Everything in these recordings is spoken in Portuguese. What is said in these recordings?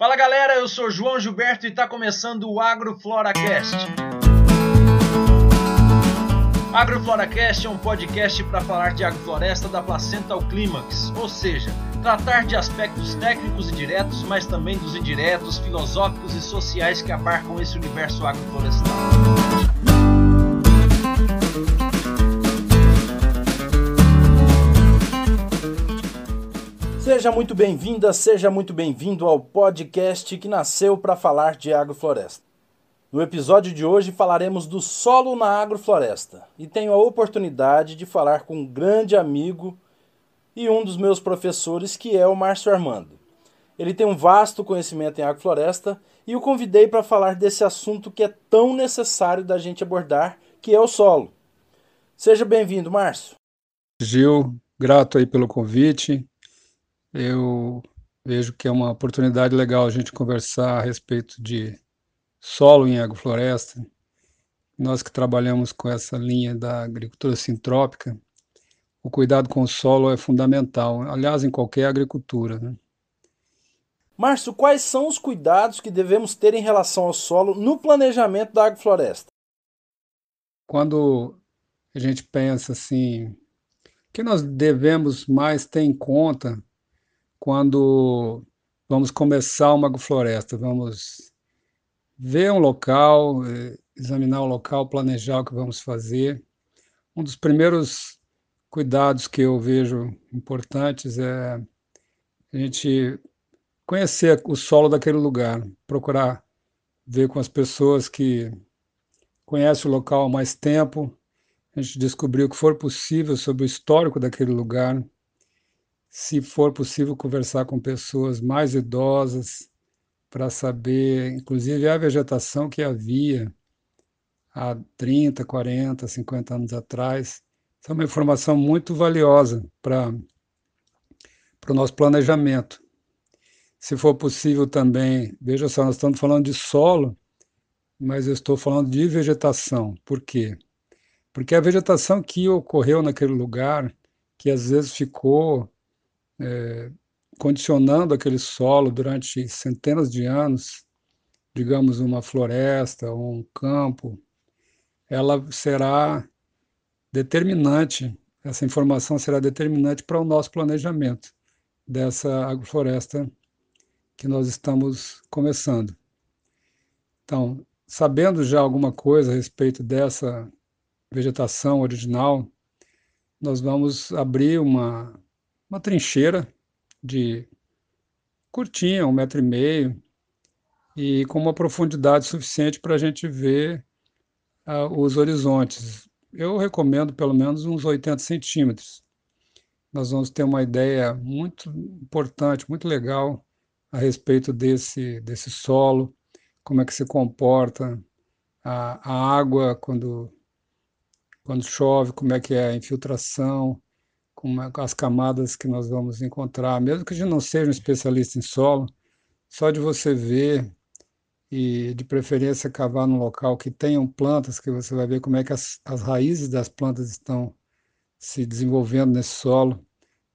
Fala galera, eu sou João Gilberto e está começando o AgroFloracast. AgroFloracast é um podcast para falar de agrofloresta da placenta ao clímax, ou seja, tratar de aspectos técnicos e diretos, mas também dos indiretos, filosóficos e sociais que abarcam esse universo agroflorestal. Seja muito bem-vinda, seja muito bem-vindo ao podcast que nasceu para falar de agrofloresta. No episódio de hoje falaremos do solo na agrofloresta e tenho a oportunidade de falar com um grande amigo e um dos meus professores, que é o Márcio Armando. Ele tem um vasto conhecimento em agrofloresta e o convidei para falar desse assunto que é tão necessário da gente abordar, que é o solo. Seja bem-vindo, Márcio. Gil, grato aí pelo convite. Eu vejo que é uma oportunidade legal a gente conversar a respeito de solo em agrofloresta. Nós que trabalhamos com essa linha da agricultura sintrópica, o cuidado com o solo é fundamental, aliás, em qualquer agricultura. Né? Márcio, quais são os cuidados que devemos ter em relação ao solo no planejamento da agrofloresta? Quando a gente pensa assim, o que nós devemos mais ter em conta quando vamos começar uma agrofloresta? Vamos ver um local, eh, examinar o local, planejar o que vamos fazer. Um dos primeiros cuidados que eu vejo importantes é a gente conhecer o solo daquele lugar, procurar ver com as pessoas que conhecem o local há mais tempo, a gente descobrir o que for possível sobre o histórico daquele lugar, se for possível conversar com pessoas mais idosas, para saber, inclusive, a vegetação que havia há 30, 40, 50 anos atrás. Isso é uma informação muito valiosa para o nosso planejamento. Se for possível também, veja só, nós estamos falando de solo, mas eu estou falando de vegetação. Por quê? Porque a vegetação que ocorreu naquele lugar, que às vezes ficou é, condicionando aquele solo durante centenas de anos, digamos uma floresta ou um campo, ela será determinante, essa informação será determinante para o nosso planejamento dessa agrofloresta que nós estamos começando. Então, sabendo já alguma coisa a respeito dessa vegetação original, nós vamos abrir uma, uma trincheira de curtinha, um metro e meio, e com uma profundidade suficiente para a gente ver uh, os horizontes. Eu recomendo pelo menos uns 80 centímetros. Nós vamos ter uma ideia muito importante, muito legal a respeito desse, desse solo, como é que se comporta a, a água quando, quando chove, como é que é a infiltração, com as camadas que nós vamos encontrar, mesmo que a gente não seja um especialista em solo, só de você ver e de preferência cavar num local que tenham plantas, que você vai ver como é que as, as raízes das plantas estão se desenvolvendo nesse solo,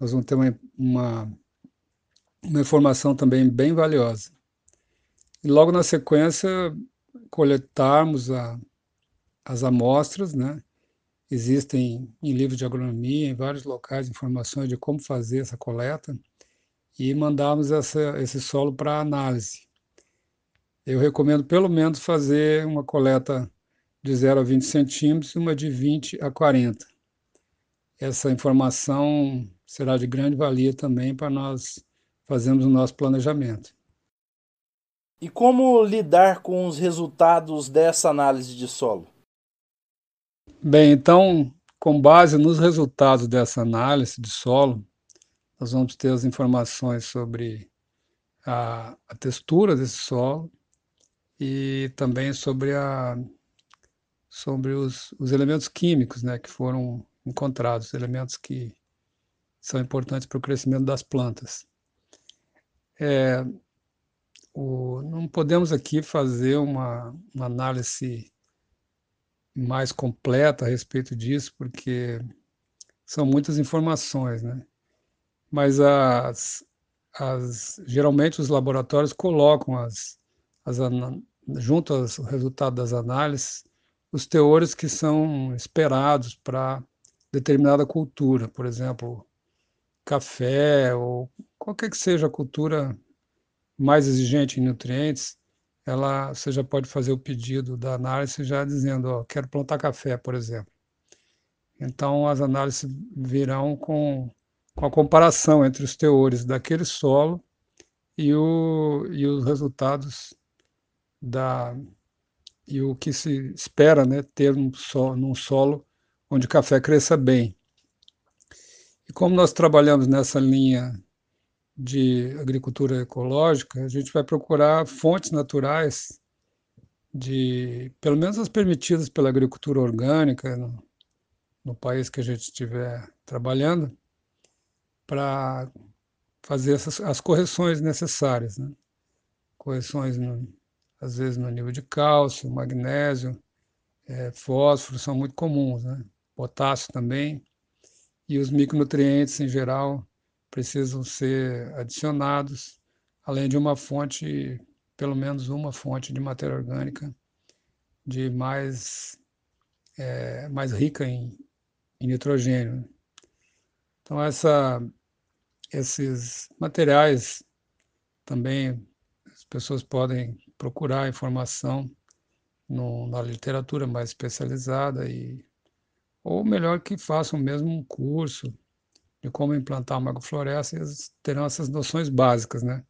nós vamos ter uma, uma, uma informação também bem valiosa. E logo na sequência, coletarmos a, as amostras, né? Existem em livros de agronomia, em vários locais, informações de como fazer essa coleta e mandamos essa, esse solo para análise. Eu recomendo pelo menos fazer uma coleta de 0 a 20 centímetros e uma de 20 a 40. Essa informação será de grande valia também para nós fazermos o nosso planejamento. E como lidar com os resultados dessa análise de solo? Bem, então, com base nos resultados dessa análise de solo, nós vamos ter as informações sobre a, a textura desse solo e também sobre, a, sobre os, os elementos químicos né, que foram encontrados, elementos que são importantes para o crescimento das plantas. É, o, não podemos aqui fazer uma, uma análise mais completa a respeito disso, porque são muitas informações, né? Mas as, as, geralmente os laboratórios colocam as, as junto aos resultados das análises os teores que são esperados para determinada cultura, por exemplo, café ou qualquer que seja a cultura mais exigente em nutrientes, ela você já pode fazer o pedido da análise já dizendo, ó, quero plantar café, por exemplo. Então as análises virão com, com a comparação entre os teores daquele solo e, o, e os resultados da e o que se espera, né, ter um solo, num solo onde o café cresça bem. E como nós trabalhamos nessa linha de agricultura ecológica, a gente vai procurar fontes naturais de, pelo menos as permitidas pela agricultura orgânica no, no país que a gente estiver trabalhando, para fazer essas, as correções necessárias, né? correções no, às vezes no nível de cálcio, magnésio, é, fósforo são muito comuns, né? potássio também, e os micronutrientes em geral precisam ser adicionados, além de uma fonte, pelo menos uma fonte de matéria orgânica de mais, é, mais rica em, em nitrogênio. Então, essa, esses materiais também as pessoas podem procurar informação no, na literatura mais especializada e ou melhor que façam mesmo um curso de como implantar uma agrofloresta, eles terão essas noções básicas, né?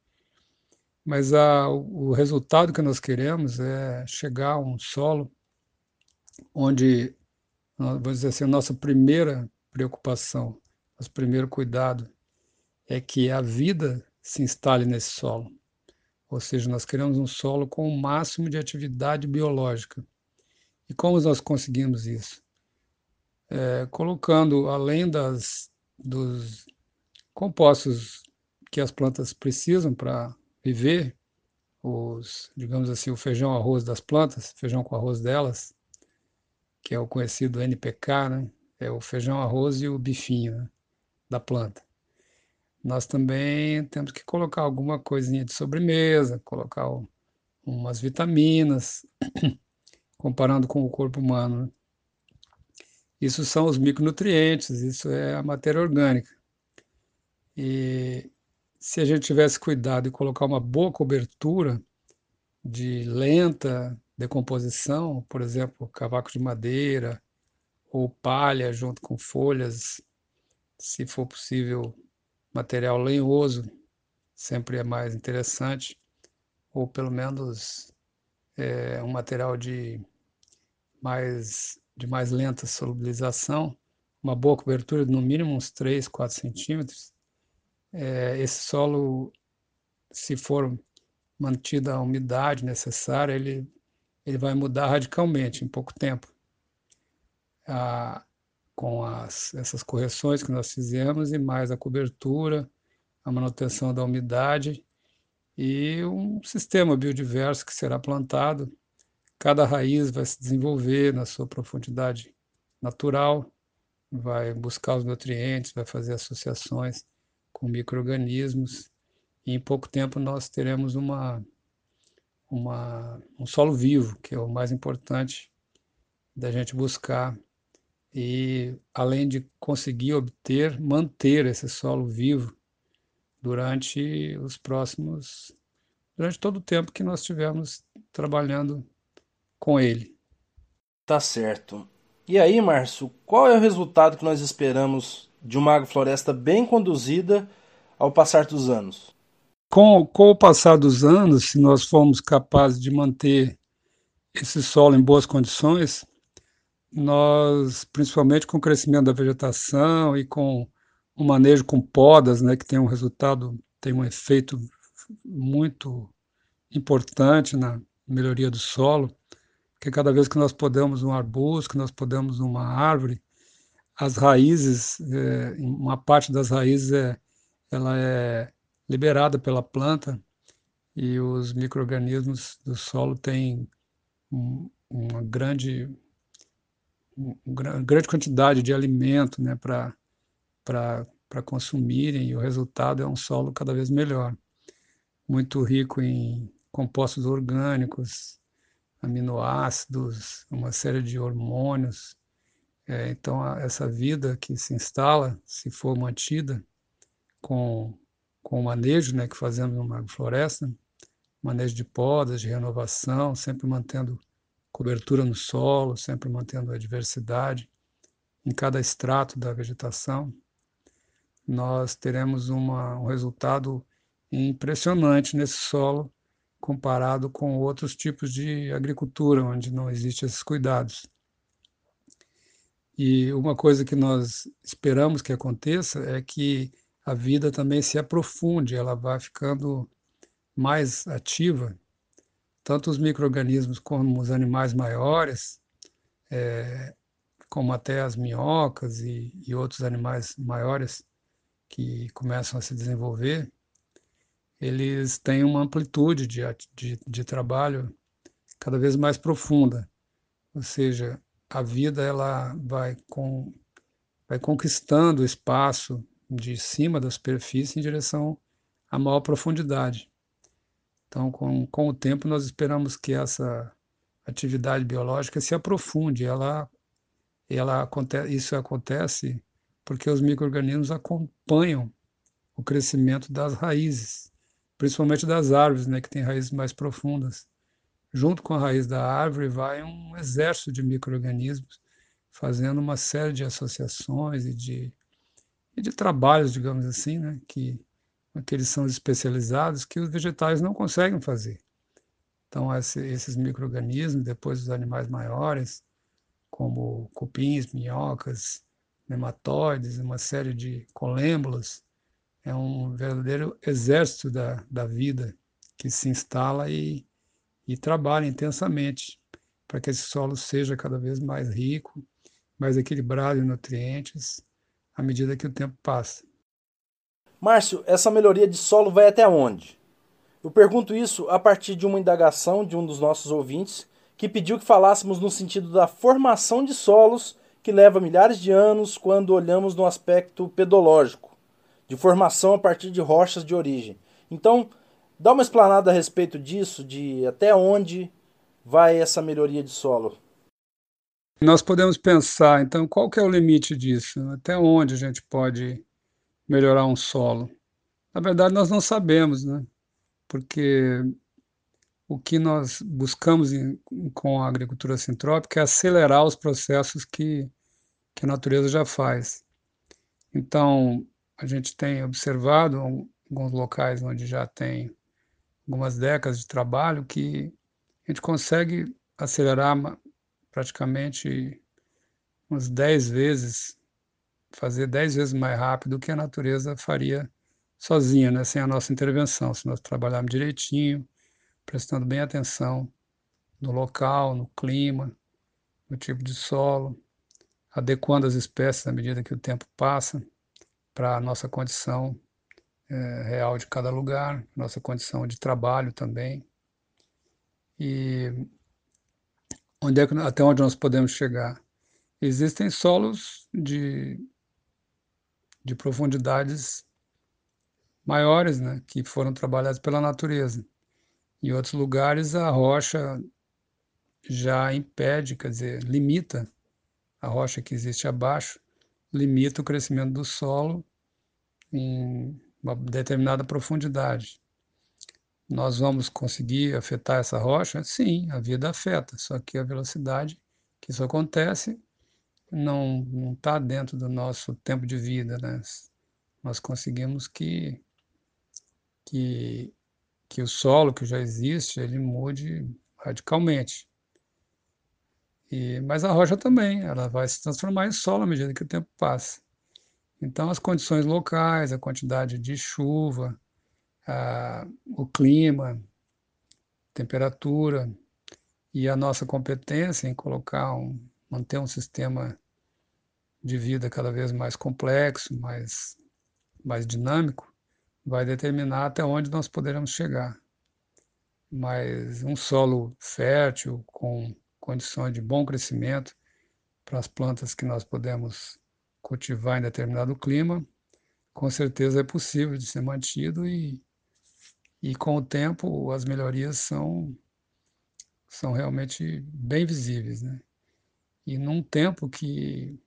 Mas a, o resultado que nós queremos é chegar a um solo onde, vamos dizer assim, a nossa primeira preocupação, nosso primeiro cuidado é que a vida se instale nesse solo. Ou seja, nós queremos um solo com o máximo de atividade biológica. E como nós conseguimos isso? É, colocando, além das dos compostos que as plantas precisam para viver, os, digamos assim, o feijão arroz das plantas, feijão com arroz delas, que é o conhecido NPK, né? É o feijão arroz e o bifinho né? da planta. Nós também temos que colocar alguma coisinha de sobremesa, colocar umas vitaminas, comparando com o corpo humano. Né? Isso são os micronutrientes, isso é a matéria orgânica. E se a gente tivesse cuidado e colocar uma boa cobertura de lenta decomposição, por exemplo, cavaco de madeira ou palha junto com folhas, se for possível, material lenhoso, sempre é mais interessante, ou pelo menos é, um material de mais de mais lenta solubilização, uma boa cobertura de no mínimo uns 3, 4 centímetros, é, esse solo, se for mantida a umidade necessária, ele, ele vai mudar radicalmente em pouco tempo. Ah, com as, essas correções que nós fizemos e mais a cobertura, a manutenção da umidade e um sistema biodiverso que será plantado Cada raiz vai se desenvolver na sua profundidade natural, vai buscar os nutrientes, vai fazer associações com micro-organismos, e em pouco tempo nós teremos uma, uma, um solo vivo, que é o mais importante da gente buscar. E além de conseguir obter, manter esse solo vivo durante os próximos, durante todo o tempo que nós estivermos trabalhando com ele. Tá certo. E aí, Márcio, qual é o resultado que nós esperamos de uma agrofloresta bem conduzida ao passar dos anos? Com, com o passar dos anos, se nós formos capazes de manter esse solo em boas condições, nós, principalmente com o crescimento da vegetação e com o manejo com podas, né, que tem um resultado, tem um efeito muito importante na melhoria do solo, que cada vez que nós podemos um arbusto, que nós podemos uma árvore, as raízes, é, uma parte das raízes é, ela é liberada pela planta e os microrganismos do solo têm um, uma grande grande quantidade de alimento, né, para consumirem e o resultado é um solo cada vez melhor, muito rico em compostos orgânicos, aminoácidos, uma série de hormônios. É, então, a, essa vida que se instala, se for mantida com, com o manejo né, que fazemos numa floresta, manejo de podas, de renovação, sempre mantendo cobertura no solo, sempre mantendo a diversidade em cada extrato da vegetação, nós teremos uma, um resultado impressionante nesse solo comparado com outros tipos de agricultura, onde não existem esses cuidados. E uma coisa que nós esperamos que aconteça é que a vida também se aprofunde, ela vai ficando mais ativa, tanto os micro-organismos como os animais maiores, é, como até as minhocas e, e outros animais maiores que começam a se desenvolver, eles têm uma amplitude de, de, de trabalho cada vez mais profunda. Ou seja, a vida ela vai, com, vai conquistando o espaço de cima da superfície em direção à maior profundidade. Então, com, com o tempo, nós esperamos que essa atividade biológica se aprofunde. Ela, ela isso acontece porque os micro-organismos acompanham o crescimento das raízes, principalmente das árvores, né, que têm raízes mais profundas. Junto com a raiz da árvore vai um exército de micro-organismos fazendo uma série de associações e de, e de trabalhos, digamos assim, né, que aqueles são especializados que os vegetais não conseguem fazer. Então, esse, esses micro-organismos, depois os animais maiores, como cupins, minhocas, nematóides, uma série de colêmbulas, é um verdadeiro exército da, da vida que se instala e, e trabalha intensamente para que esse solo seja cada vez mais rico, mais equilibrado em nutrientes, à medida que o tempo passa. Márcio, essa melhoria de solo vai até onde? Eu pergunto isso a partir de uma indagação de um dos nossos ouvintes que pediu que falássemos no sentido da formação de solos que leva milhares de anos quando olhamos no aspecto pedológico, de formação a partir de rochas de origem. Então, dá uma explanada a respeito disso, de até onde vai essa melhoria de solo. Nós podemos pensar, então, qual que é o limite disso? Até onde a gente pode melhorar um solo? Na verdade, nós não sabemos, né? Porque o que nós buscamos em, com a agricultura sintrópica é acelerar os processos que, que a natureza já faz. Então, a gente tem observado alguns locais onde já tem algumas décadas de trabalho que a gente consegue acelerar praticamente uns 10 vezes fazer dez vezes mais rápido do que a natureza faria sozinha, né, sem a nossa intervenção, se nós trabalharmos direitinho, prestando bem atenção no local, no clima, no tipo de solo, adequando as espécies à medida que o tempo passa para a nossa condição é, real de cada lugar, nossa condição de trabalho também. E onde é que, até onde nós podemos chegar? Existem solos de de profundidades maiores, né, que foram trabalhados pela natureza. Em outros lugares, a rocha já impede, quer dizer, limita a rocha que existe abaixo, limita o crescimento do solo em uma determinada profundidade. Nós vamos conseguir afetar essa rocha? Sim, a vida afeta, só que a velocidade que isso acontece não está dentro do nosso tempo de vida, né? Nós conseguimos que, que, que o solo que já existe, ele mude radicalmente. E, mas a rocha também, ela vai se transformar em solo à medida que o tempo passa. Então, as condições locais, a quantidade de chuva, a, o clima, temperatura e a nossa competência em colocar um, manter um sistema de vida cada vez mais complexo, mais, mais dinâmico, vai determinar até onde nós poderemos chegar. Mas um solo fértil, com condições de bom crescimento para as plantas que nós podemos cultivar em determinado clima, com certeza é possível de ser mantido e, e com o tempo as melhorias são, são realmente bem visíveis, né? E num tempo que,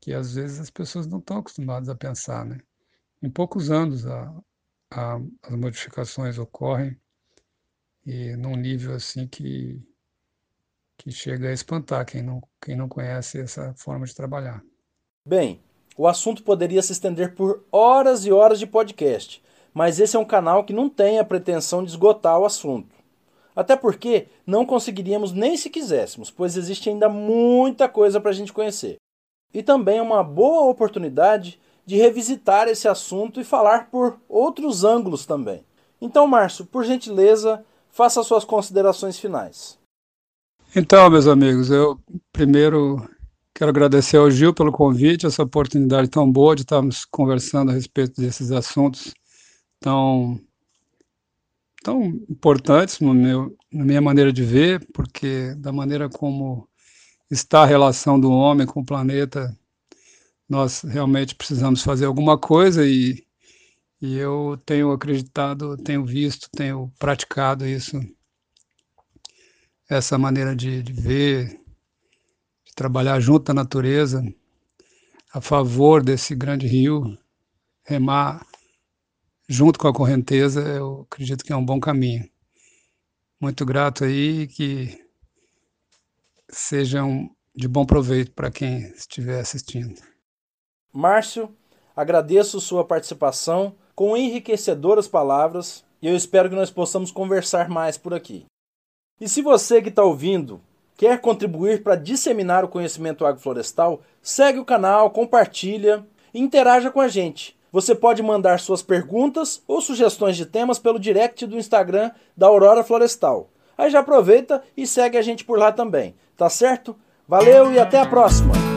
que às vezes as pessoas não estão acostumadas a pensar, né? Em poucos anos a, a, as modificações ocorrem e num nível assim que, que chega a espantar quem não, quem não conhece essa forma de trabalhar. Bem, o assunto poderia se estender por horas e horas de podcast, mas esse é um canal que não tem a pretensão de esgotar o assunto. Até porque não conseguiríamos nem se quiséssemos, pois existe ainda muita coisa para a gente conhecer. E também é uma boa oportunidade de revisitar esse assunto e falar por outros ângulos também. Então, Márcio, por gentileza, faça suas considerações finais. Então, meus amigos, eu primeiro quero agradecer ao Gil pelo convite, essa oportunidade tão boa de estarmos conversando a respeito desses assuntos tão, tão importantes no meu, na minha maneira de ver, porque da maneira como está a relação do homem com o planeta, nós realmente precisamos fazer alguma coisa e e eu tenho acreditado, tenho visto, tenho praticado isso, essa maneira de, de ver, de trabalhar junto à natureza, a favor desse grande rio, remar junto com a correnteza, eu acredito que é um bom caminho. Muito grato aí que sejam de bom proveito para quem estiver assistindo. Márcio, agradeço sua participação com enriquecedoras palavras e eu espero que nós possamos conversar mais por aqui. E se você que está ouvindo quer contribuir para disseminar o conhecimento agroflorestal, segue o canal, compartilha e interaja com a gente. Você pode mandar suas perguntas ou sugestões de temas pelo direct do Instagram da Aurora Florestal. Aí já aproveita e segue a gente por lá também, tá certo? Valeu e até a próxima!